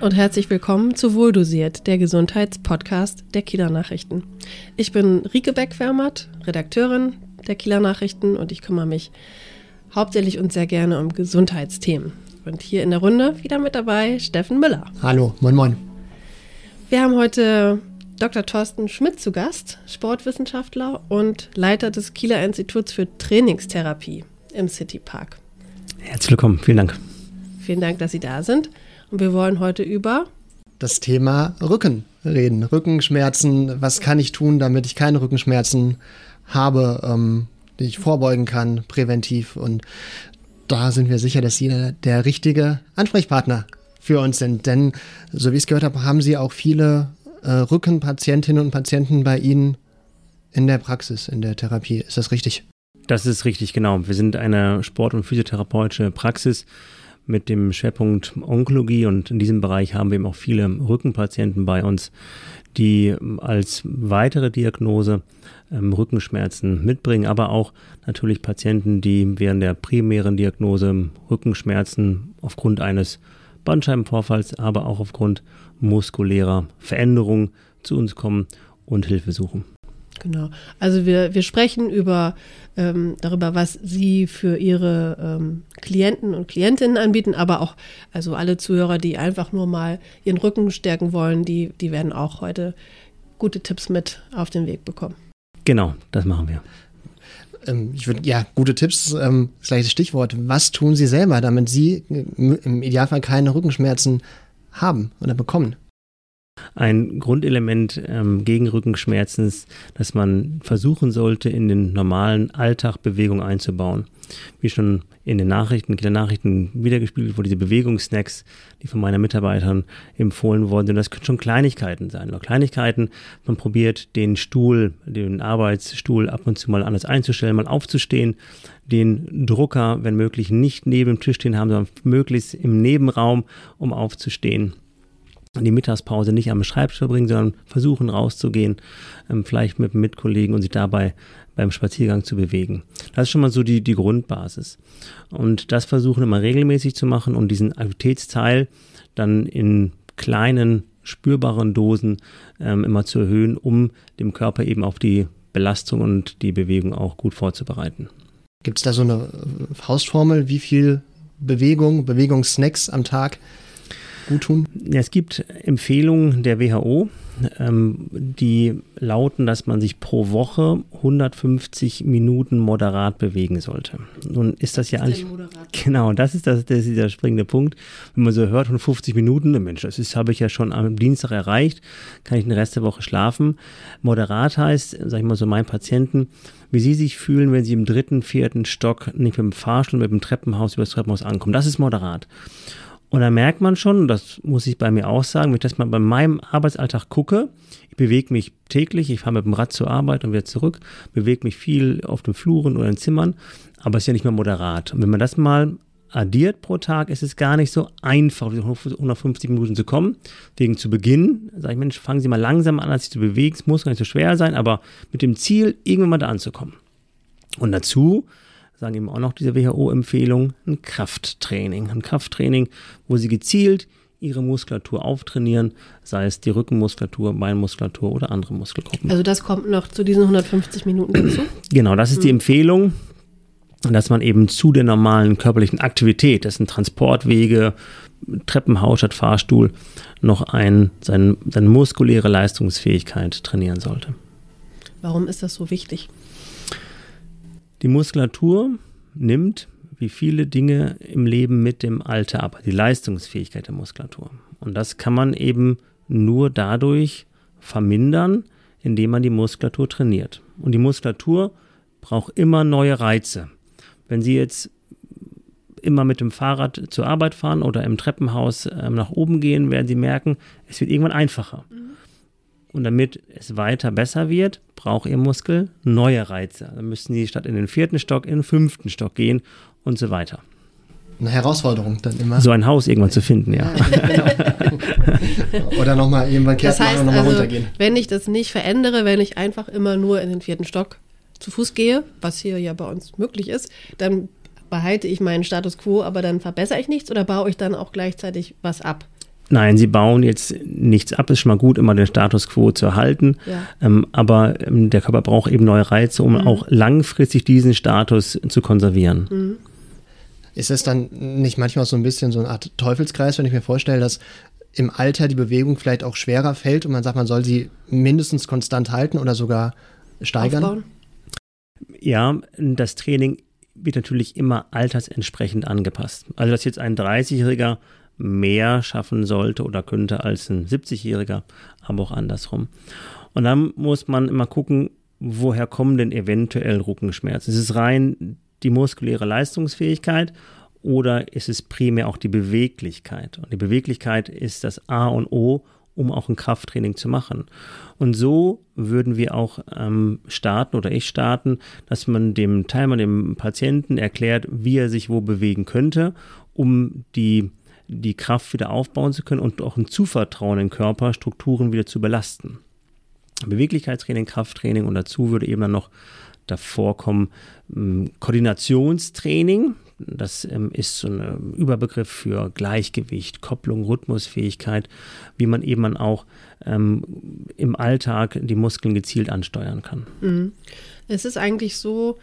Und herzlich willkommen zu Wohldosiert, der Gesundheitspodcast der Kieler Nachrichten. Ich bin Rike Beck-Fermert, Redakteurin der Kieler Nachrichten und ich kümmere mich hauptsächlich und sehr gerne um Gesundheitsthemen. Und hier in der Runde wieder mit dabei Steffen Müller. Hallo, moin moin. Wir haben heute Dr. Thorsten Schmidt zu Gast, Sportwissenschaftler und Leiter des Kieler Instituts für Trainingstherapie im City Park. Herzlich willkommen, vielen Dank. Vielen Dank, dass Sie da sind. Und wir wollen heute über das Thema Rücken reden. Rückenschmerzen. Was kann ich tun, damit ich keine Rückenschmerzen habe, ähm, die ich vorbeugen kann, präventiv? Und da sind wir sicher, dass Sie der richtige Ansprechpartner für uns sind. Denn, so wie ich es gehört habe, haben Sie auch viele äh, Rückenpatientinnen und Patienten bei Ihnen in der Praxis, in der Therapie. Ist das richtig? Das ist richtig, genau. Wir sind eine Sport- und physiotherapeutische Praxis mit dem Schwerpunkt Onkologie und in diesem Bereich haben wir eben auch viele Rückenpatienten bei uns, die als weitere Diagnose ähm, Rückenschmerzen mitbringen, aber auch natürlich Patienten, die während der primären Diagnose Rückenschmerzen aufgrund eines Bandscheibenvorfalls, aber auch aufgrund muskulärer Veränderungen zu uns kommen und Hilfe suchen. Genau. Also wir, wir sprechen über ähm, darüber, was Sie für Ihre ähm, Klienten und Klientinnen anbieten, aber auch also alle Zuhörer, die einfach nur mal ihren Rücken stärken wollen, die, die werden auch heute gute Tipps mit auf den Weg bekommen. Genau, das machen wir. Ähm, ich würde, ja, gute Tipps, ähm, gleiches Stichwort. Was tun Sie selber, damit Sie im Idealfall keine Rückenschmerzen haben oder bekommen? Ein Grundelement ähm, gegen Rückenschmerzen ist, dass man versuchen sollte, in den normalen Alltag Bewegung einzubauen. Wie schon in den Nachrichten, in den Nachrichten wiedergespiegelt wurde, diese Bewegungssnacks, die von meinen Mitarbeitern empfohlen wurden, das können schon Kleinigkeiten sein. Nur Kleinigkeiten, man probiert den Stuhl, den Arbeitsstuhl ab und zu mal anders einzustellen, mal aufzustehen, den Drucker, wenn möglich, nicht neben dem Tisch stehen haben, sondern möglichst im Nebenraum, um aufzustehen die Mittagspause nicht am Schreibtisch verbringen, sondern versuchen rauszugehen, ähm, vielleicht mit einem Mitkollegen und sich dabei beim Spaziergang zu bewegen. Das ist schon mal so die, die Grundbasis. Und das versuchen immer regelmäßig zu machen und diesen Aktivitätsteil dann in kleinen, spürbaren Dosen ähm, immer zu erhöhen, um dem Körper eben auf die Belastung und die Bewegung auch gut vorzubereiten. Gibt es da so eine Faustformel, wie viel Bewegung, Bewegungssnacks am Tag gut tun? Ja, es gibt Empfehlungen der WHO, ähm, die lauten, dass man sich pro Woche 150 Minuten moderat bewegen sollte. Nun ist das ja eigentlich. Genau, das ist, das, das ist dieser springende Punkt. Wenn man so hört, 150 Minuten, Mensch, das habe ich ja schon am Dienstag erreicht, kann ich den Rest der Woche schlafen. Moderat heißt, sag ich mal so, meinen Patienten, wie sie sich fühlen, wenn sie im dritten, vierten Stock nicht mit dem Fahrstuhl, mit dem Treppenhaus über das Treppenhaus ankommen. Das ist moderat. Und da merkt man schon, das muss ich bei mir auch sagen, wenn ich das mal bei meinem Arbeitsalltag gucke, ich bewege mich täglich, ich fahre mit dem Rad zur Arbeit und wieder zurück, bewege mich viel auf den Fluren oder in Zimmern, aber es ist ja nicht mehr moderat. Und wenn man das mal addiert pro Tag, ist es gar nicht so einfach, auf 150 Minuten zu kommen. Wegen zu Beginn, sage ich, Mensch, fangen Sie mal langsam an, als sich zu bewegen. Es muss gar nicht so schwer sein, aber mit dem Ziel, irgendwann mal da anzukommen. Und dazu sagen eben auch noch diese WHO-Empfehlung, ein Krafttraining. Ein Krafttraining, wo sie gezielt ihre Muskulatur auftrainieren, sei es die Rückenmuskulatur, Beinmuskulatur oder andere Muskelgruppen. Also das kommt noch zu diesen 150 Minuten dazu? Genau, das ist die hm. Empfehlung, dass man eben zu der normalen körperlichen Aktivität, das sind Transportwege, Treppenhaus statt Fahrstuhl, noch ein, sein, seine muskuläre Leistungsfähigkeit trainieren sollte. Warum ist das so wichtig? Die Muskulatur nimmt, wie viele Dinge im Leben mit dem Alter ab, die Leistungsfähigkeit der Muskulatur. Und das kann man eben nur dadurch vermindern, indem man die Muskulatur trainiert. Und die Muskulatur braucht immer neue Reize. Wenn Sie jetzt immer mit dem Fahrrad zur Arbeit fahren oder im Treppenhaus äh, nach oben gehen, werden Sie merken, es wird irgendwann einfacher. Mhm. Und damit es weiter besser wird, braucht Ihr Muskel neue Reize. Dann müssen Sie statt in den vierten Stock in den fünften Stock gehen und so weiter. Eine Herausforderung dann immer. So ein Haus irgendwann zu finden, ja. Genau. Oder nochmal irgendwann kehrt das heißt, nochmal also, runtergehen. Wenn ich das nicht verändere, wenn ich einfach immer nur in den vierten Stock zu Fuß gehe, was hier ja bei uns möglich ist, dann behalte ich meinen Status quo, aber dann verbessere ich nichts oder baue ich dann auch gleichzeitig was ab? Nein, sie bauen jetzt nichts ab. Es ist schon mal gut, immer den Status quo zu erhalten. Ja. Ähm, aber ähm, der Körper braucht eben neue Reize, um mhm. auch langfristig diesen Status zu konservieren. Mhm. Ist es dann nicht manchmal so ein bisschen so eine Art Teufelskreis, wenn ich mir vorstelle, dass im Alter die Bewegung vielleicht auch schwerer fällt und man sagt, man soll sie mindestens konstant halten oder sogar steigern? Aufbauen? Ja, das Training wird natürlich immer altersentsprechend angepasst. Also, dass jetzt ein 30-Jähriger mehr schaffen sollte oder könnte als ein 70-Jähriger, aber auch andersrum. Und dann muss man immer gucken, woher kommen denn eventuell Rückenschmerzen? Ist es rein die muskuläre Leistungsfähigkeit oder ist es primär auch die Beweglichkeit? Und die Beweglichkeit ist das A und O, um auch ein Krafttraining zu machen. Und so würden wir auch ähm, starten oder ich starten, dass man dem Teilnehmer, dem Patienten erklärt, wie er sich wo bewegen könnte, um die die Kraft wieder aufbauen zu können und auch ein Zuvertrauen in Körper, Strukturen wieder zu belasten. Beweglichkeitstraining, Krafttraining und dazu würde eben dann noch davor kommen ähm, Koordinationstraining. Das ähm, ist so ein Überbegriff für Gleichgewicht, Kopplung, Rhythmusfähigkeit, wie man eben dann auch ähm, im Alltag die Muskeln gezielt ansteuern kann. Mhm. Es ist eigentlich so,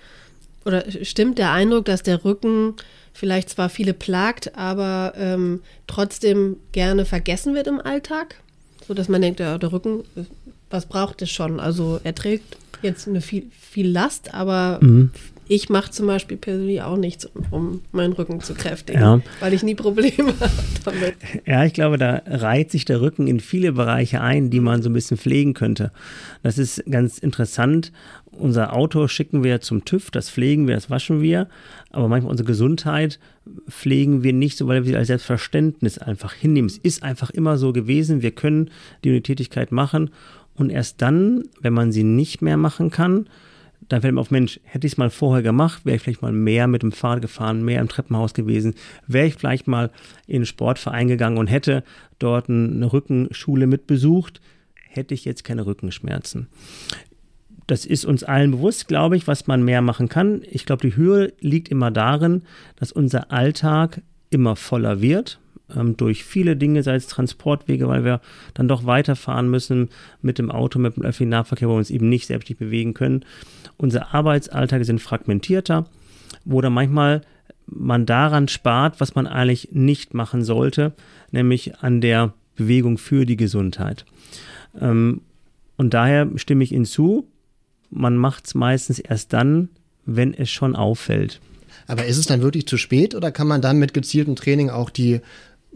oder stimmt der Eindruck, dass der Rücken vielleicht zwar viele plagt, aber ähm, trotzdem gerne vergessen wird im Alltag. So dass man denkt, ja, der Rücken, was braucht es schon? Also er trägt jetzt eine viel, viel Last, aber mhm. Ich mache zum Beispiel persönlich auch nichts, um meinen Rücken zu kräftigen, ja. weil ich nie Probleme habe damit. Ja, ich glaube, da reiht sich der Rücken in viele Bereiche ein, die man so ein bisschen pflegen könnte. Das ist ganz interessant unser Auto schicken wir zum TÜV, das pflegen wir, das waschen wir, aber manchmal unsere Gesundheit pflegen wir nicht so, weil wir sie als Selbstverständnis einfach hinnehmen. Es ist einfach immer so gewesen, wir können die Tätigkeit machen und erst dann, wenn man sie nicht mehr machen kann, dann fällt man auf, Mensch, hätte ich es mal vorher gemacht, wäre ich vielleicht mal mehr mit dem Fahrrad gefahren, mehr im Treppenhaus gewesen, wäre ich vielleicht mal in einen Sportverein gegangen und hätte dort eine Rückenschule mitbesucht, hätte ich jetzt keine Rückenschmerzen das ist uns allen bewusst, glaube ich, was man mehr machen kann. Ich glaube, die Höhe liegt immer darin, dass unser Alltag immer voller wird ähm, durch viele Dinge, sei es Transportwege, weil wir dann doch weiterfahren müssen mit dem Auto, mit dem öffentlichen Nahverkehr, wo wir uns eben nicht selbstständig bewegen können. Unsere Arbeitsalltage sind fragmentierter, wo dann manchmal man daran spart, was man eigentlich nicht machen sollte, nämlich an der Bewegung für die Gesundheit. Ähm, und daher stimme ich Ihnen zu, man macht es meistens erst dann, wenn es schon auffällt. Aber ist es dann wirklich zu spät oder kann man dann mit gezieltem Training auch die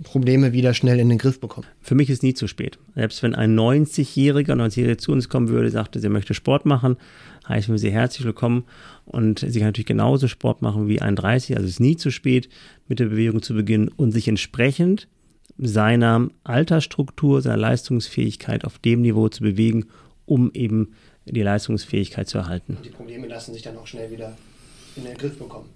Probleme wieder schnell in den Griff bekommen? Für mich ist nie zu spät. Selbst wenn ein 90-Jähriger, 90-Jähriger zu uns kommen würde, sagte, sie möchte Sport machen, heißen wir sie herzlich willkommen und sie kann natürlich genauso Sport machen wie ein 30. Also es ist nie zu spät, mit der Bewegung zu beginnen und sich entsprechend seiner Altersstruktur, seiner Leistungsfähigkeit auf dem Niveau zu bewegen, um eben die Leistungsfähigkeit zu erhalten. Die Probleme lassen sich dann auch schnell wieder in den Griff bekommen.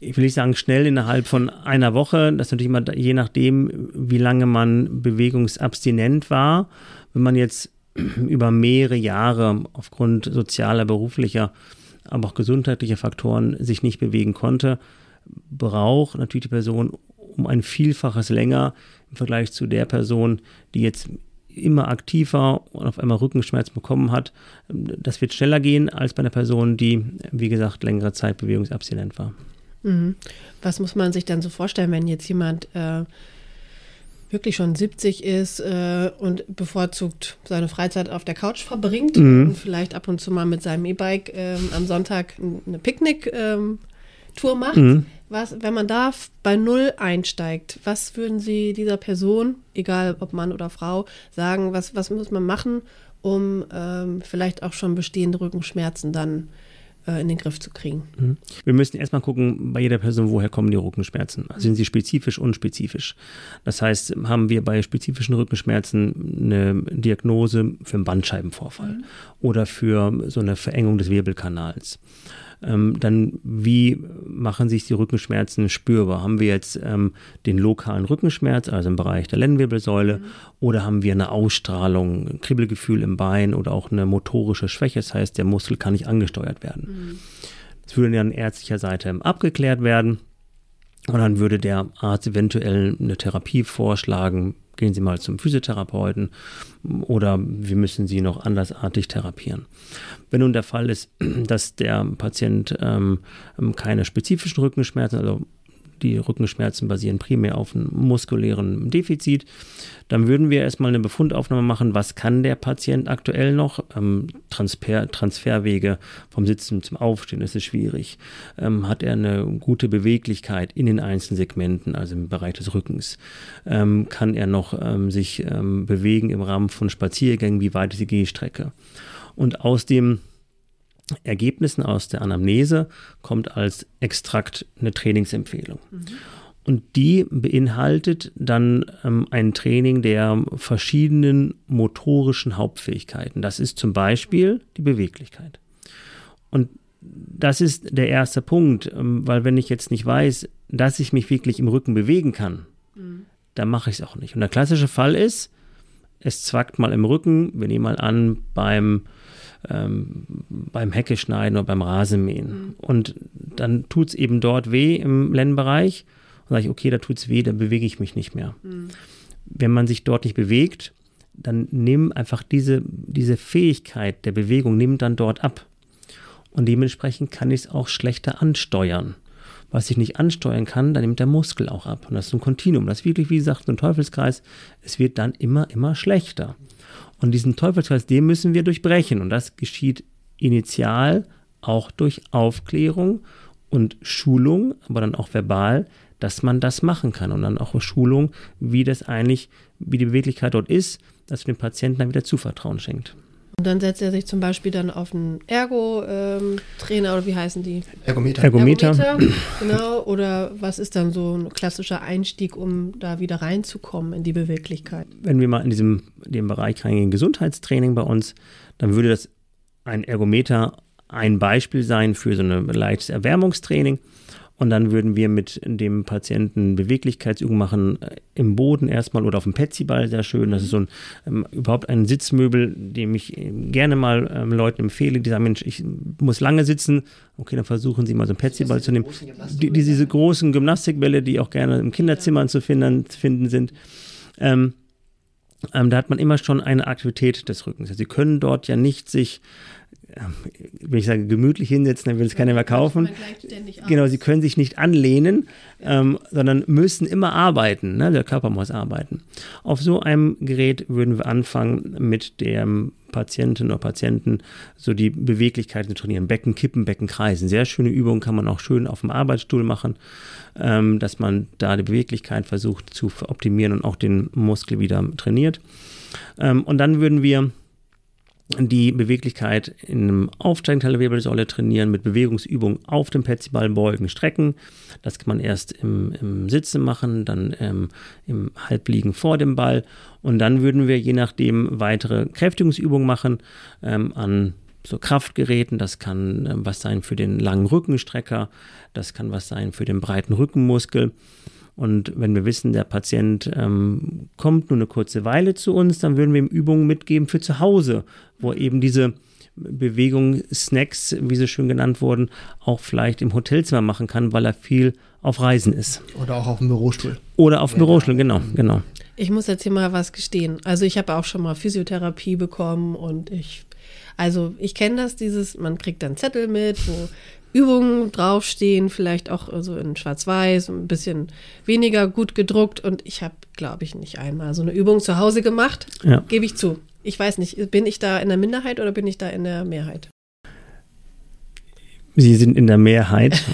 Ich will nicht sagen schnell innerhalb von einer Woche, das ist natürlich immer je nachdem, wie lange man bewegungsabstinent war. Wenn man jetzt über mehrere Jahre aufgrund sozialer, beruflicher, aber auch gesundheitlicher Faktoren sich nicht bewegen konnte, braucht natürlich die Person um ein Vielfaches länger im Vergleich zu der Person, die jetzt immer aktiver und auf einmal Rückenschmerzen bekommen hat. Das wird schneller gehen als bei einer Person, die, wie gesagt, längere Zeit bewegungsabstinent war. Mhm. Was muss man sich dann so vorstellen, wenn jetzt jemand äh, wirklich schon 70 ist äh, und bevorzugt seine Freizeit auf der Couch verbringt mhm. und vielleicht ab und zu mal mit seinem E-Bike äh, am Sonntag eine Picknick ähm, macht, mhm. was, wenn man da bei Null einsteigt, was würden Sie dieser Person, egal ob Mann oder Frau, sagen, was, was muss man machen, um ähm, vielleicht auch schon bestehende Rückenschmerzen dann äh, in den Griff zu kriegen. Mhm. Wir müssen erstmal gucken, bei jeder Person, woher kommen die Rückenschmerzen. Also sind sie spezifisch, unspezifisch. Das heißt, haben wir bei spezifischen Rückenschmerzen eine Diagnose für einen Bandscheibenvorfall mhm. oder für so eine Verengung des Wirbelkanals ähm, dann wie machen sich die Rückenschmerzen spürbar? Haben wir jetzt ähm, den lokalen Rückenschmerz, also im Bereich der Lendenwirbelsäule, mhm. oder haben wir eine Ausstrahlung, ein Kribbelgefühl im Bein oder auch eine motorische Schwäche? Das heißt, der Muskel kann nicht angesteuert werden. Mhm. Das würde dann ärztlicher Seite abgeklärt werden. Und dann würde der Arzt eventuell eine Therapie vorschlagen, gehen Sie mal zum Physiotherapeuten oder wir müssen Sie noch andersartig therapieren. Wenn nun der Fall ist, dass der Patient ähm, keine spezifischen Rückenschmerzen, also die Rückenschmerzen basieren primär auf einem muskulären Defizit. Dann würden wir erstmal eine Befundaufnahme machen, was kann der Patient aktuell noch. Ähm, Transfer, Transferwege vom Sitzen zum Aufstehen, das ist schwierig. Ähm, hat er eine gute Beweglichkeit in den einzelnen Segmenten, also im Bereich des Rückens? Ähm, kann er noch ähm, sich ähm, bewegen im Rahmen von Spaziergängen? Wie weit ist die Gehstrecke? Und aus dem Ergebnissen aus der Anamnese kommt als Extrakt eine Trainingsempfehlung. Mhm. Und die beinhaltet dann ähm, ein Training der verschiedenen motorischen Hauptfähigkeiten. Das ist zum Beispiel die Beweglichkeit. Und das ist der erste Punkt, ähm, weil wenn ich jetzt nicht weiß, dass ich mich wirklich im Rücken bewegen kann, mhm. dann mache ich es auch nicht. Und der klassische Fall ist, es zwackt mal im Rücken, wir nehmen mal an, beim ähm, beim Hecke schneiden oder beim Rasenmähen. Mhm. Und dann tut es eben dort weh im Lennenbereich. Und sage ich, okay, da tut es weh, da bewege ich mich nicht mehr. Mhm. Wenn man sich dort nicht bewegt, dann nimm einfach diese, diese Fähigkeit der Bewegung, nimm dann dort ab. Und dementsprechend kann ich es auch schlechter ansteuern. Was ich nicht ansteuern kann, dann nimmt der Muskel auch ab. Und das ist ein Kontinuum. Das ist wirklich, wie gesagt, ein Teufelskreis. Es wird dann immer, immer schlechter. Und diesen Teufelskreis, den müssen wir durchbrechen. Und das geschieht initial auch durch Aufklärung und Schulung, aber dann auch verbal, dass man das machen kann. Und dann auch Schulung, wie das eigentlich, wie die Beweglichkeit dort ist, dass dem Patienten dann wieder Zuvertrauen schenkt. Und dann setzt er sich zum Beispiel dann auf einen Ergo-Trainer oder wie heißen die? Ergometer. Ergometer. Ergometer. Genau. Oder was ist dann so ein klassischer Einstieg, um da wieder reinzukommen in die Beweglichkeit? Wenn wir mal in diesem dem Bereich reingehen, Gesundheitstraining bei uns, dann würde das ein Ergometer ein Beispiel sein für so ein leichtes Erwärmungstraining. Und dann würden wir mit dem Patienten Beweglichkeitsübungen machen, äh, im Boden erstmal oder auf dem Petsyball, sehr schön. Das ist so ein, ähm, überhaupt ein Sitzmöbel, dem ich ähm, gerne mal ähm, Leuten empfehle, die sagen, Mensch, ich muss lange sitzen. Okay, dann versuchen Sie mal so ein Petsyball zu nehmen. Die, diese großen Gymnastikbälle, die auch gerne im Kinderzimmer zu finden, finden sind. Ähm, ähm, da hat man immer schon eine Aktivität des Rückens. Also Sie können dort ja nicht sich wenn ich sage, gemütlich hinsetzen, dann will es keiner mehr kaufen. Genau, sie können sich nicht anlehnen, ähm, sondern müssen immer arbeiten. Ne? Der Körper muss arbeiten. Auf so einem Gerät würden wir anfangen, mit dem Patienten oder Patienten so die Beweglichkeit zu trainieren. Becken kippen, Becken kreisen. Sehr schöne Übung, kann man auch schön auf dem Arbeitsstuhl machen, ähm, dass man da die Beweglichkeit versucht zu optimieren und auch den Muskel wieder trainiert. Ähm, und dann würden wir die Beweglichkeit in einem aufsteigenden der Wirbelsäule trainieren mit Bewegungsübungen auf dem Petsyball beugen, strecken. Das kann man erst im, im Sitzen machen, dann ähm, im Halbliegen vor dem Ball und dann würden wir je nachdem weitere Kräftigungsübungen machen ähm, an so Kraftgeräten. Das kann äh, was sein für den langen Rückenstrecker, das kann was sein für den breiten Rückenmuskel. Und wenn wir wissen, der Patient ähm, kommt nur eine kurze Weile zu uns, dann würden wir ihm Übungen mitgeben für zu Hause, wo eben diese Bewegung, Snacks, wie sie schön genannt wurden, auch vielleicht im Hotelzimmer machen kann, weil er viel auf Reisen ist. Oder auch auf dem Bürostuhl. Oder auf dem Bürostuhl, genau, genau. Ich muss jetzt hier mal was gestehen. Also ich habe auch schon mal Physiotherapie bekommen und ich, also ich kenne das, dieses, man kriegt dann Zettel mit, wo Übungen draufstehen, vielleicht auch so in Schwarz-Weiß, ein bisschen weniger gut gedruckt. Und ich habe, glaube ich, nicht einmal so eine Übung zu Hause gemacht. Ja. Gebe ich zu. Ich weiß nicht, bin ich da in der Minderheit oder bin ich da in der Mehrheit? Sie sind in der Mehrheit.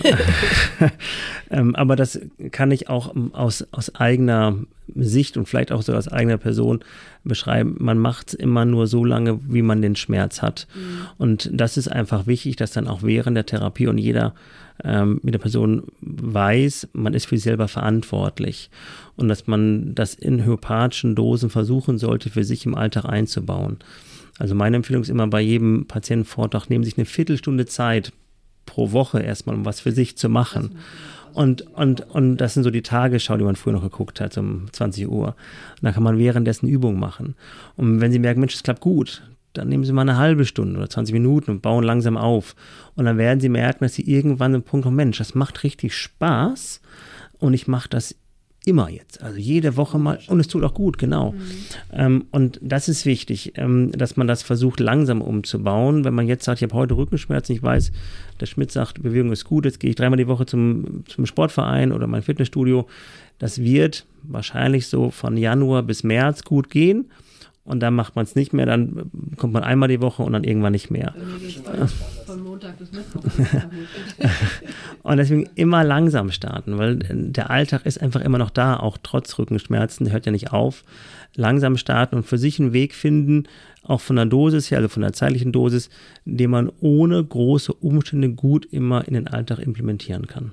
ähm, aber das kann ich auch aus, aus eigener Sicht und vielleicht auch so aus eigener Person beschreiben. Man macht es immer nur so lange, wie man den Schmerz hat. Mhm. Und das ist einfach wichtig, dass dann auch während der Therapie und jeder ähm, mit der Person weiß, man ist für sich selber verantwortlich. Und dass man das in homöopathischen Dosen versuchen sollte, für sich im Alltag einzubauen. Also meine Empfehlung ist immer bei jedem Patientenvortrag, nehmen Sie sich eine Viertelstunde Zeit pro Woche erstmal, um was für sich zu machen. Und, und, und das sind so die Tagesschau, die man früher noch geguckt hat, um 20 Uhr. Und da kann man währenddessen Übungen machen. Und wenn Sie merken, Mensch, es klappt gut, dann nehmen Sie mal eine halbe Stunde oder 20 Minuten und bauen langsam auf. Und dann werden Sie merken, dass Sie irgendwann einen Punkt kommen, Mensch, das macht richtig Spaß. und ich mache das immer jetzt. Also jede Woche mal. Und es tut auch gut, genau. Mhm. Ähm, und das ist wichtig, ähm, dass man das versucht, langsam umzubauen. Wenn man jetzt sagt, ich habe heute Rückenschmerzen, ich weiß, der Schmidt sagt, Bewegung ist gut, jetzt gehe ich dreimal die Woche zum, zum Sportverein oder mein Fitnessstudio. Das wird wahrscheinlich so von Januar bis März gut gehen und dann macht man es nicht mehr, dann kommt man einmal die Woche und dann irgendwann nicht mehr. Von Montag bis Mittwoch. und deswegen immer langsam starten, weil der Alltag ist einfach immer noch da, auch trotz Rückenschmerzen, der hört ja nicht auf. Langsam starten und für sich einen Weg finden, auch von der Dosis her, also von der zeitlichen Dosis, den man ohne große Umstände gut immer in den Alltag implementieren kann.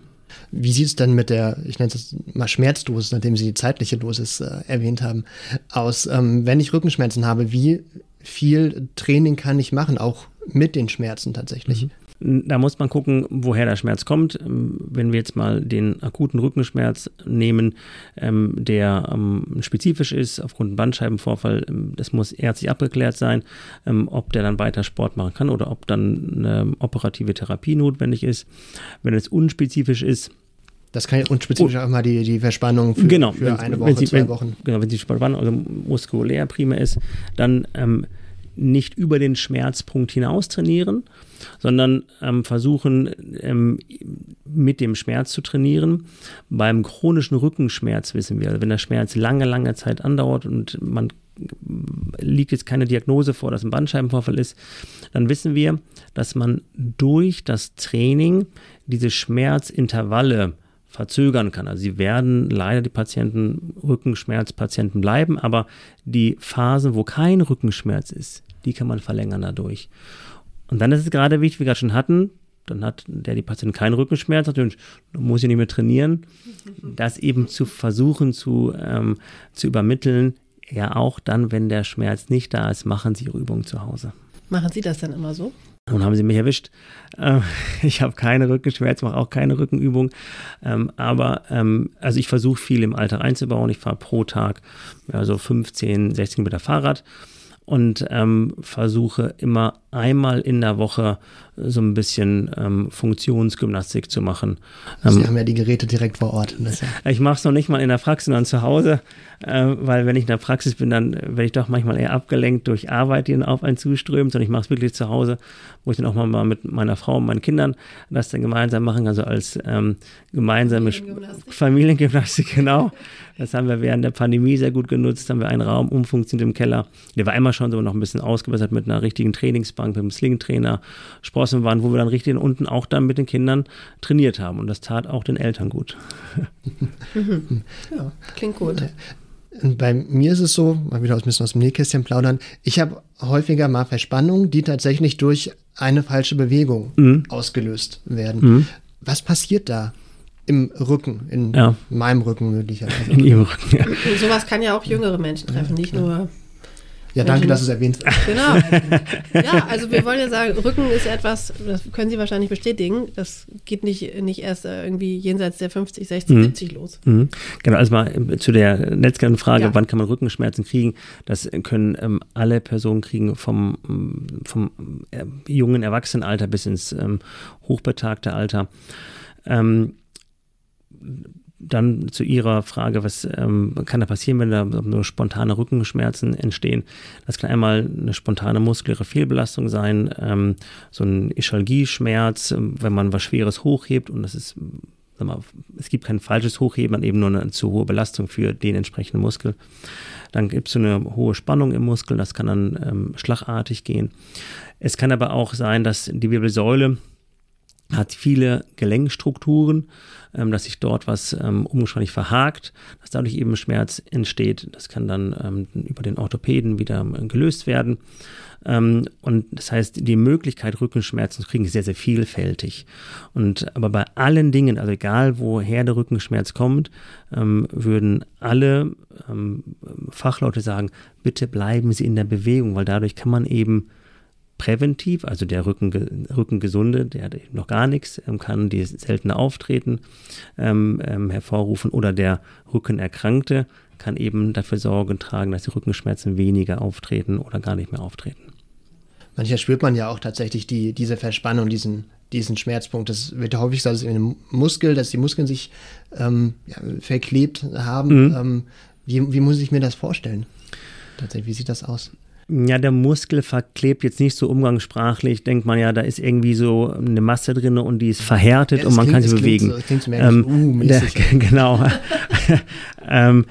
Wie sieht es denn mit der, ich nenne es mal Schmerzdosis, nachdem Sie die zeitliche Dosis äh, erwähnt haben, aus? Ähm, wenn ich Rückenschmerzen habe, wie viel Training kann ich machen, auch mit den Schmerzen tatsächlich? Mhm. Da muss man gucken, woher der Schmerz kommt. Ähm, wenn wir jetzt mal den akuten Rückenschmerz nehmen, ähm, der ähm, spezifisch ist aufgrund Bandscheibenvorfall, das muss ärztlich abgeklärt sein, ob der dann weiter Sport machen kann oder ob dann eine operative Therapie notwendig ist. Wenn es unspezifisch ist, das kann ja unspezifisch auch mal die, die Verspannung für, genau, für eine Woche, sie, zwei wenn, Wochen. Genau, wenn die Verspannung also muskulär prima ist, dann ähm, nicht über den Schmerzpunkt hinaus trainieren, sondern ähm, versuchen, ähm, mit dem Schmerz zu trainieren. Beim chronischen Rückenschmerz wissen wir, wenn der Schmerz lange, lange Zeit andauert und man liegt jetzt keine Diagnose vor, dass ein Bandscheibenvorfall ist, dann wissen wir, dass man durch das Training diese Schmerzintervalle verzögern kann. Also sie werden leider die Patienten Rückenschmerzpatienten bleiben, aber die Phasen, wo kein Rückenschmerz ist, die kann man verlängern dadurch. Und dann ist es gerade wichtig, wie wir gerade schon hatten, dann hat der die Patientin keinen Rückenschmerz, natürlich muss ich nicht mehr trainieren, das eben zu versuchen zu, ähm, zu übermitteln, ja auch dann, wenn der Schmerz nicht da ist, machen Sie Ihre Übungen zu Hause. Machen Sie das dann immer so? Nun haben sie mich erwischt. Ähm, ich habe keine Rückenschmerzen, mache auch keine Rückenübung. Ähm, aber ähm, also ich versuche viel im Alter einzubauen. Ich fahre pro Tag ja, so 15, 16 Meter Fahrrad und versuche immer einmal in der Woche so ein bisschen ähm, Funktionsgymnastik zu machen. Sie ähm, haben ja die Geräte direkt vor Ort. Ich mache es noch nicht mal in der Praxis, sondern zu Hause, äh, weil wenn ich in der Praxis bin, dann werde ich doch manchmal eher abgelenkt durch Arbeit, die dann auf einen zuströmt, sondern ich mache es wirklich zu Hause, wo ich dann auch mal mit meiner Frau und meinen Kindern das dann gemeinsam machen kann, so als ähm, gemeinsame Familiengymnastik. Familiengymnastik, genau. Das haben wir während der Pandemie sehr gut genutzt, haben wir einen Raum umfunktioniert im Keller. Der war einmal schon so noch ein bisschen ausgebessert mit einer richtigen Trainingsbank, mit einem Sling-Trainer, Sprossen wo wir dann richtig unten auch dann mit den Kindern trainiert haben. Und das tat auch den Eltern gut. ja, klingt gut. Bei mir ist es so, mal wieder aus, ein bisschen aus dem Nähkästchen plaudern, ich habe häufiger mal Verspannungen, die tatsächlich durch eine falsche Bewegung mhm. ausgelöst werden. Mhm. Was passiert da? im Rücken, in ja. meinem Rücken möglicherweise. In ihrem Rücken, ja. Sowas kann ja auch jüngere Menschen treffen, nicht nur ja, danke, dass du es erwähnt hast. Genau. Ja, also wir wollen ja sagen, Rücken ist etwas, das können Sie wahrscheinlich bestätigen, das geht nicht, nicht erst äh, irgendwie jenseits der 50, 60, mhm. 70 los. Mhm. Genau, also mal äh, zu der letzten Frage, ja. wann kann man Rückenschmerzen kriegen? Das können ähm, alle Personen kriegen, vom, vom äh, jungen Erwachsenenalter bis ins ähm, hochbetagte Alter. Ähm, dann zu Ihrer Frage, was ähm, kann da passieren, wenn da nur spontane Rückenschmerzen entstehen? Das kann einmal eine spontane muskuläre Fehlbelastung sein, ähm, so ein Ischalgie-Schmerz, ähm, wenn man was Schweres hochhebt und das ist, sag mal, es gibt kein falsches Hochheben, sondern eben nur eine zu hohe Belastung für den entsprechenden Muskel. Dann gibt es so eine hohe Spannung im Muskel, das kann dann ähm, schlagartig gehen. Es kann aber auch sein, dass die Wirbelsäule hat viele Gelenkstrukturen, ähm, dass sich dort was ähm, umständlich verhakt, dass dadurch eben Schmerz entsteht. Das kann dann ähm, über den Orthopäden wieder ähm, gelöst werden. Ähm, und das heißt, die Möglichkeit, Rückenschmerzen zu kriegen, ist sehr, sehr vielfältig. Und aber bei allen Dingen, also egal woher der Rückenschmerz kommt, ähm, würden alle Fachleute sagen, bitte bleiben Sie in der Bewegung, weil dadurch kann man eben präventiv, also der Rücken, Rückengesunde, der hat noch gar nichts, ähm, kann die seltene Auftreten ähm, ähm, hervorrufen oder der Rückenerkrankte kann eben dafür Sorge tragen, dass die Rückenschmerzen weniger auftreten oder gar nicht mehr auftreten. Manchmal spürt man ja auch tatsächlich die, diese Verspannung, diesen diesen Schmerzpunkt? Das wird häufig gesagt, dass in dem Muskel, dass die Muskeln sich ähm, ja, verklebt haben. Mhm. Ähm, wie, wie muss ich mir das vorstellen? Tatsächlich, wie sieht das aus? Ja, der Muskel verklebt jetzt nicht so umgangssprachlich, denkt man ja, da ist irgendwie so eine Masse drin und die ist verhärtet ja, und man klingt, kann sie bewegen. So, klingt so ähm, uh, der, genau. ähm,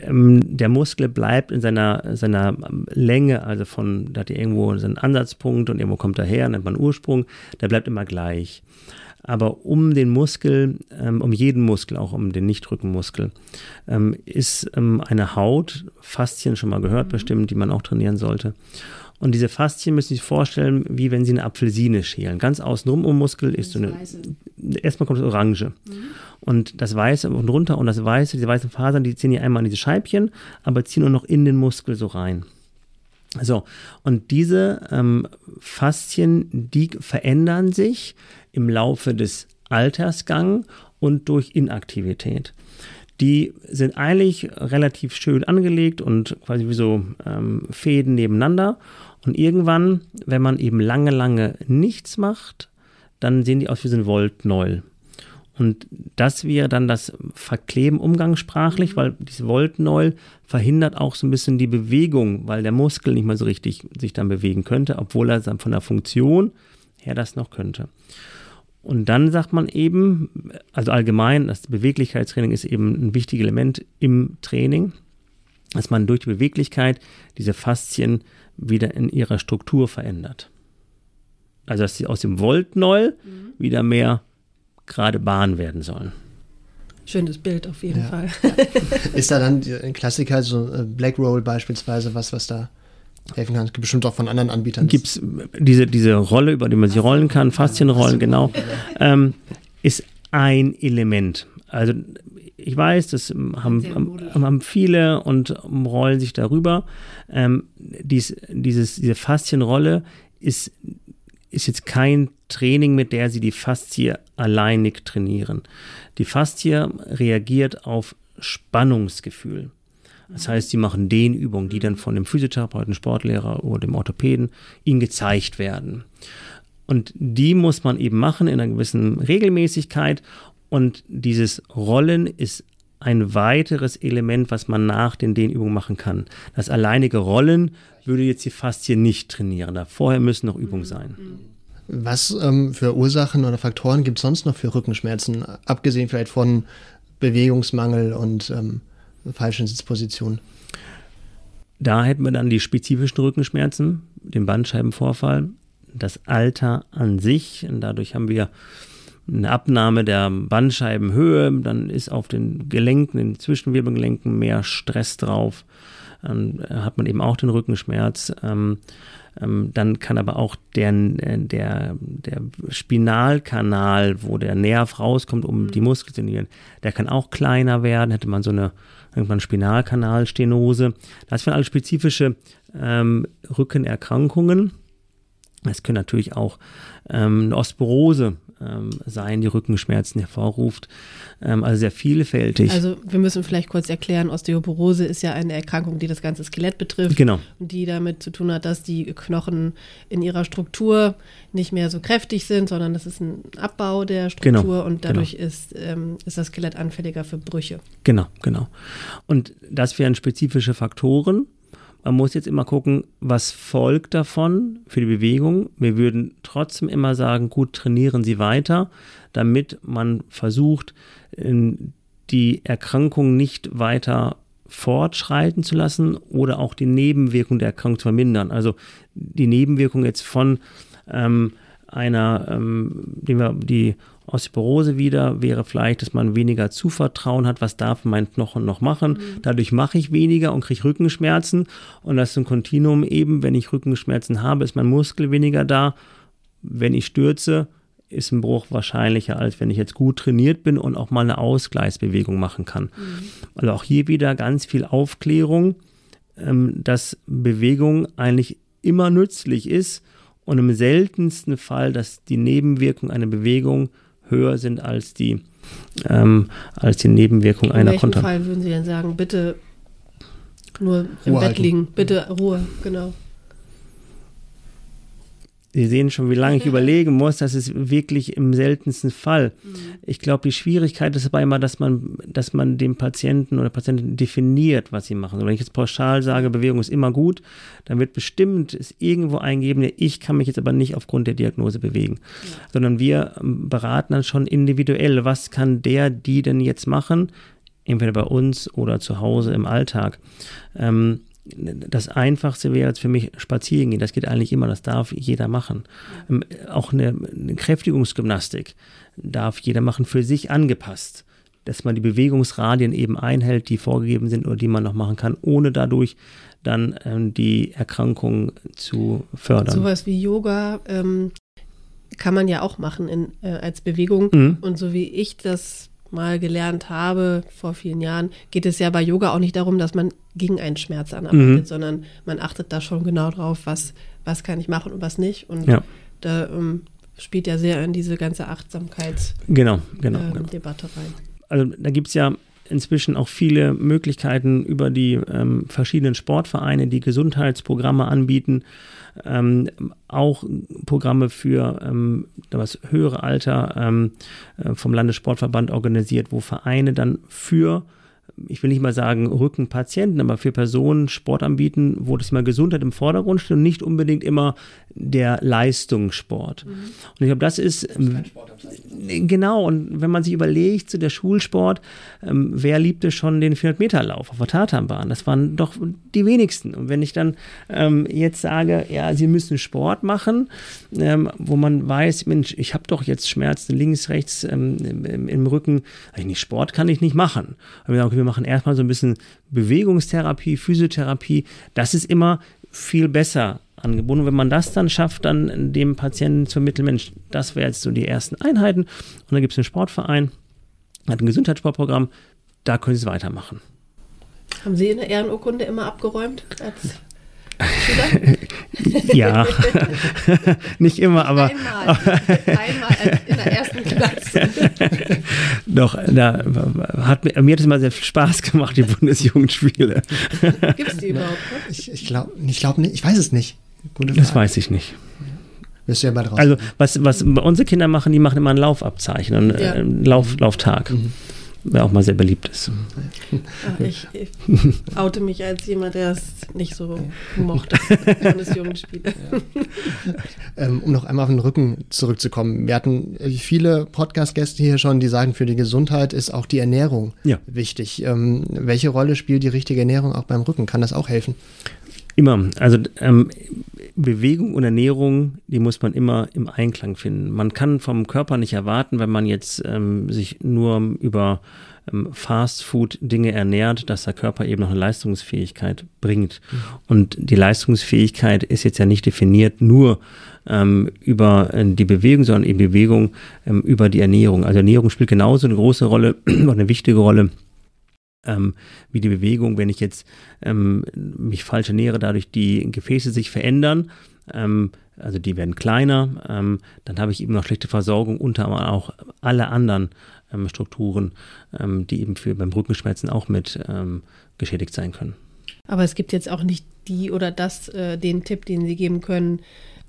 ähm, der Muskel bleibt in seiner, seiner Länge, also von, da hat er irgendwo seinen Ansatzpunkt und irgendwo kommt er her, nennt man Ursprung, der bleibt immer gleich. Aber um den Muskel, ähm, um jeden Muskel, auch um den Nichtrückenmuskel, ähm, ist ähm, eine Haut, Faszien schon mal gehört mhm. bestimmt, die man auch trainieren sollte. Und diese Faszien müssen Sie sich vorstellen, wie wenn Sie eine Apfelsine schälen. Ganz außenrum um Muskel ist so eine. Erstmal kommt das Orange. Mhm. Und das Weiße und runter und das Weiße, diese weißen Fasern, die ziehen hier einmal an diese Scheibchen, aber ziehen nur noch in den Muskel so rein. So, und diese ähm, Faszien, die verändern sich im Laufe des Altersgangs und durch Inaktivität. Die sind eigentlich relativ schön angelegt und quasi wie so ähm, Fäden nebeneinander. Und irgendwann, wenn man eben lange, lange nichts macht, dann sehen die aus wie so ein Voltnäul. Und das wäre dann das Verkleben umgangssprachlich, weil dieses Voltnäul verhindert auch so ein bisschen die Bewegung, weil der Muskel nicht mehr so richtig sich dann bewegen könnte, obwohl er dann von der Funktion her das noch könnte. Und dann sagt man eben, also allgemein, das Beweglichkeitstraining ist eben ein wichtiges Element im Training, dass man durch die Beweglichkeit diese Faszien wieder in ihrer Struktur verändert. Also dass sie aus dem Voltnäul mhm. wieder mehr gerade Bahn werden sollen. Schönes Bild auf jeden ja. Fall. Ist da dann ein Klassiker, so äh, Black Roll beispielsweise, was, was da helfen kann. Es gibt bestimmt auch von anderen Anbietern. Gibt es diese, diese Rolle, über die man sie rollen kann, Faszienrollen, genau, ähm, ist ein Element. Also ich weiß, das haben, haben viele und rollen sich darüber. Ähm, dies, dieses, diese Faszienrolle ist, ist jetzt kein Training, mit der sie die Faszie alleinig trainieren. Die Faszie reagiert auf Spannungsgefühl. Das heißt, sie machen den Übungen, die dann von dem Physiotherapeuten, Sportlehrer oder dem Orthopäden ihnen gezeigt werden. Und die muss man eben machen in einer gewissen Regelmäßigkeit. Und dieses Rollen ist ein weiteres Element, was man nach den Dehnübungen machen kann. Das alleinige Rollen würde jetzt die Faszie nicht trainieren. Da vorher müssen noch Übungen sein. Was ähm, für Ursachen oder Faktoren gibt es sonst noch für Rückenschmerzen, abgesehen vielleicht von Bewegungsmangel und ähm, falschen Sitzposition. Da hätten wir dann die spezifischen Rückenschmerzen, den Bandscheibenvorfall, das Alter an sich. Und dadurch haben wir eine Abnahme der Bandscheibenhöhe, dann ist auf den Gelenken, den Zwischenwirbelgelenken mehr Stress drauf. Dann hat man eben auch den Rückenschmerz. Ähm, dann kann aber auch der, äh, der, der Spinalkanal, wo der Nerv rauskommt, um die Muskeln zu trainieren, der kann auch kleiner werden. Hätte man so eine irgendwann Spinalkanalstenose. Das sind alles spezifische ähm, Rückenerkrankungen. Es können natürlich auch ähm, eine Osteoporose ähm, sein, die Rückenschmerzen hervorruft. Ähm, also sehr vielfältig. Also wir müssen vielleicht kurz erklären, Osteoporose ist ja eine Erkrankung, die das ganze Skelett betrifft. Genau. Und die damit zu tun hat, dass die Knochen in ihrer Struktur nicht mehr so kräftig sind, sondern das ist ein Abbau der Struktur genau. und dadurch genau. ist, ähm, ist das Skelett anfälliger für Brüche. Genau, genau. Und das wären spezifische Faktoren, man muss jetzt immer gucken, was folgt davon für die Bewegung. Wir würden trotzdem immer sagen, gut, trainieren Sie weiter, damit man versucht, die Erkrankung nicht weiter fortschreiten zu lassen oder auch die Nebenwirkung der Erkrankung zu vermindern. Also die Nebenwirkung jetzt von ähm, einer, ähm, die Osteoporose wieder wäre vielleicht, dass man weniger Zuvertrauen hat, was darf mein Knochen noch machen. Mhm. Dadurch mache ich weniger und kriege Rückenschmerzen. Und das ist ein Kontinuum eben, wenn ich Rückenschmerzen habe, ist mein Muskel weniger da. Wenn ich stürze, ist ein Bruch wahrscheinlicher, als wenn ich jetzt gut trainiert bin und auch mal eine Ausgleichsbewegung machen kann. Mhm. Also auch hier wieder ganz viel Aufklärung, ähm, dass Bewegung eigentlich immer nützlich ist und im seltensten Fall, dass die Nebenwirkung einer Bewegung höher sind als die, ähm, als die Nebenwirkung In einer Konter. In welchem Fall würden Sie denn sagen, bitte nur im Ruhe Bett halten. liegen, bitte Ruhe, genau. Sie sehen schon, wie lange ich überlegen muss. Das ist wirklich im seltensten Fall. Mhm. Ich glaube, die Schwierigkeit ist aber immer, dass man, dass man dem Patienten oder Patientin definiert, was sie machen. Und wenn ich jetzt pauschal sage, Bewegung ist immer gut, dann wird bestimmt es irgendwo eingeben, ich kann mich jetzt aber nicht aufgrund der Diagnose bewegen. Ja. Sondern wir ähm, beraten dann schon individuell, was kann der, die denn jetzt machen, entweder bei uns oder zu Hause im Alltag. Ähm, das Einfachste wäre jetzt für mich spazieren gehen. Das geht eigentlich immer, das darf jeder machen. Ähm, auch eine, eine Kräftigungsgymnastik darf jeder machen, für sich angepasst. Dass man die Bewegungsradien eben einhält, die vorgegeben sind oder die man noch machen kann, ohne dadurch dann ähm, die Erkrankung zu fördern. Sowas wie Yoga ähm, kann man ja auch machen in, äh, als Bewegung. Mhm. Und so wie ich das mal gelernt habe vor vielen Jahren, geht es ja bei Yoga auch nicht darum, dass man gegen einen Schmerz anarbeitet, mhm. sondern man achtet da schon genau drauf, was, was kann ich machen und was nicht. Und ja. da ähm, spielt ja sehr in diese ganze Achtsamkeitsdebatte genau, genau, ähm, genau. rein. Also da gibt es ja inzwischen auch viele Möglichkeiten über die ähm, verschiedenen Sportvereine, die Gesundheitsprogramme anbieten, ähm, auch Programme für ähm, das höhere Alter ähm, äh, vom Landessportverband organisiert, wo Vereine dann für ich will nicht mal sagen Rückenpatienten, aber für Personen Sport anbieten, wo das immer Gesundheit im Vordergrund steht und nicht unbedingt immer der Leistungssport. Mhm. Und ich glaube, das ist, das ist genau. Und wenn man sich überlegt, so der Schulsport, ähm, wer liebte schon den 400-Meter-Lauf auf der Tatanbahn? Das waren doch die wenigsten. Und wenn ich dann ähm, jetzt sage, ja, sie müssen Sport machen, ähm, wo man weiß, Mensch, ich habe doch jetzt Schmerzen links, rechts ähm, im, im, Rücken, nicht Sport kann ich nicht machen. Und wir sagen, okay, wir machen erstmal so ein bisschen Bewegungstherapie, Physiotherapie. Das ist immer viel besser angebunden. Wenn man das dann schafft, dann dem Patienten zu vermitteln, Mensch, das wäre jetzt so die ersten Einheiten. Und dann gibt es einen Sportverein, hat ein Gesundheitssportprogramm, da können Sie es weitermachen. Haben Sie eine Ehrenurkunde immer abgeräumt als ja, nicht immer, aber. Einmal, einmal in der ersten Klasse. Doch, da hat mir, mir hat es immer sehr viel Spaß gemacht, die Bundesjugendspiele. Gibt es die überhaupt? Ich, ich glaube ich glaub nicht, ich weiß es nicht. das weiß ich nicht. Wirst du ja bald raus. Also, was, was unsere Kinder machen, die machen immer ein Laufabzeichen, einen ja. äh, Lauf, Lauftag. Mhm auch mal sehr beliebt ist. Ach, ich, ich oute mich als jemand, der es nicht so mochte, Bundesjugendspiele. Ja. ähm, um noch einmal auf den Rücken zurückzukommen. Wir hatten viele Podcast-Gäste hier schon, die sagen, für die Gesundheit ist auch die Ernährung ja. wichtig. Ähm, welche Rolle spielt die richtige Ernährung auch beim Rücken? Kann das auch helfen? Immer. Also ähm, Bewegung und Ernährung, die muss man immer im Einklang finden. Man kann vom Körper nicht erwarten, wenn man jetzt ähm, sich nur über ähm, Fast-Food-Dinge ernährt, dass der Körper eben noch eine Leistungsfähigkeit bringt. Mhm. Und die Leistungsfähigkeit ist jetzt ja nicht definiert nur ähm, über äh, die Bewegung, sondern eben Bewegung ähm, über die Ernährung. Also Ernährung spielt genauso eine große Rolle, eine wichtige Rolle ähm, wie die Bewegung, wenn ich jetzt ähm, mich falsch ernähre, dadurch die Gefäße sich verändern, ähm, also die werden kleiner, ähm, dann habe ich eben noch schlechte Versorgung unter auch alle anderen ähm, Strukturen, ähm, die eben für beim Rückenschmerzen auch mit geschädigt sein können. Aber es gibt jetzt auch nicht die oder das, äh, den Tipp, den Sie geben können,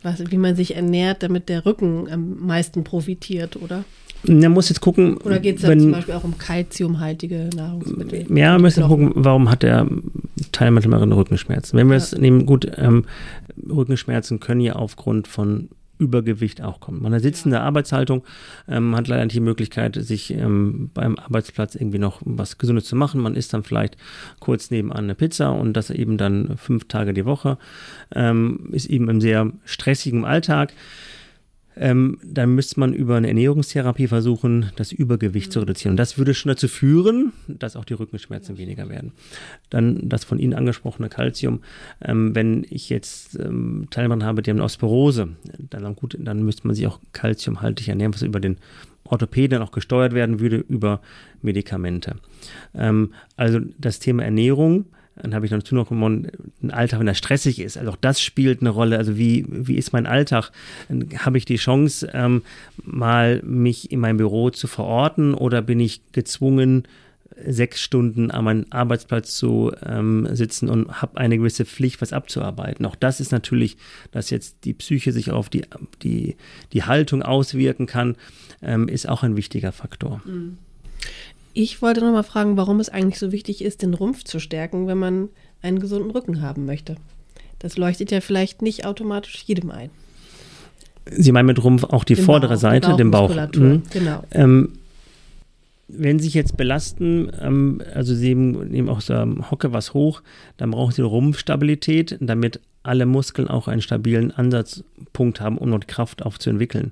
was, wie man sich ernährt, damit der Rücken am meisten profitiert, oder? Man muss jetzt gucken. Oder geht es zum Beispiel auch um kalziumhaltige Nahrungsmittel? Ja, wir müssen gucken, warum hat der Teilnehmer Rückenschmerzen. Wenn wir es nehmen, gut, ähm, Rückenschmerzen können ja aufgrund von Übergewicht auch kommen. Man sitzt in der Arbeitshaltung, ähm, hat leider nicht die Möglichkeit, sich ähm, beim Arbeitsplatz irgendwie noch was Gesundes zu machen. Man isst dann vielleicht kurz nebenan eine Pizza und das eben dann fünf Tage die Woche. Ähm, ist eben im sehr stressigen Alltag ähm, dann müsste man über eine Ernährungstherapie versuchen, das Übergewicht zu reduzieren. Und das würde schon dazu führen, dass auch die Rückenschmerzen weniger werden. Dann das von Ihnen angesprochene Kalzium. Ähm, wenn ich jetzt ähm, Teilnehmer habe, die haben eine Osteoporose, dann, gut, dann müsste man sich auch kalziumhaltig ernähren, was über den Orthopäden auch gesteuert werden würde über Medikamente. Ähm, also das Thema Ernährung dann habe ich noch gewonnen, ein Alltag, wenn er stressig ist. Also auch das spielt eine Rolle. Also wie, wie ist mein Alltag? Habe ich die Chance, ähm, mal mich in mein Büro zu verorten oder bin ich gezwungen, sechs Stunden an meinem Arbeitsplatz zu ähm, sitzen und habe eine gewisse Pflicht, was abzuarbeiten. Auch das ist natürlich, dass jetzt die Psyche sich auf die, die, die Haltung auswirken kann, ähm, ist auch ein wichtiger Faktor. Mhm. Ich wollte noch mal fragen, warum es eigentlich so wichtig ist, den Rumpf zu stärken, wenn man einen gesunden Rücken haben möchte. Das leuchtet ja vielleicht nicht automatisch jedem ein. Sie meinen mit Rumpf auch die den vordere Bauch, Seite, den Bauch. Mhm. Genau. Ähm, wenn Sie sich jetzt belasten, ähm, also Sie nehmen auch so Hocke was hoch, dann brauchen Sie Rumpfstabilität, damit alle Muskeln auch einen stabilen Ansatzpunkt haben, um dort Kraft aufzuentwickeln.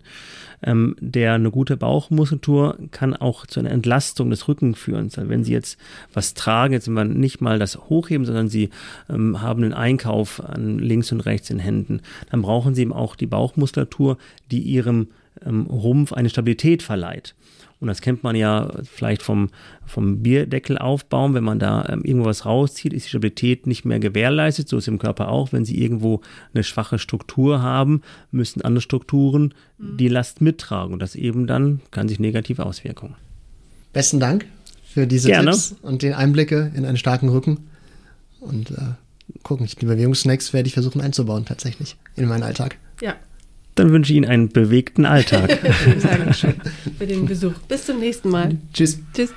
Ähm, der eine gute Bauchmuskulatur kann auch zu einer Entlastung des Rückens führen. Also wenn Sie jetzt was tragen, jetzt sind nicht mal das hochheben, sondern Sie ähm, haben einen Einkauf an links und rechts in Händen, dann brauchen Sie eben auch die Bauchmuskulatur, die Ihrem ähm, Rumpf eine Stabilität verleiht. Und das kennt man ja vielleicht vom, vom Bierdeckel aufbauen. Wenn man da ähm, irgendwo was rauszieht, ist die Stabilität nicht mehr gewährleistet. So ist es im Körper auch. Wenn Sie irgendwo eine schwache Struktur haben, müssen andere Strukturen mhm. die Last mittragen. Und das eben dann kann sich negative Auswirkungen. Besten Dank für diese Gerne. Tipps und den Einblicke in einen starken Rücken. Und äh, gucken, die Bewegungssnacks werde ich versuchen einzubauen, tatsächlich, in meinen Alltag. Ja, dann wünsche ich Ihnen einen bewegten Alltag. Dankeschön für den Besuch. Bis zum nächsten Mal. Tschüss. Tschüss.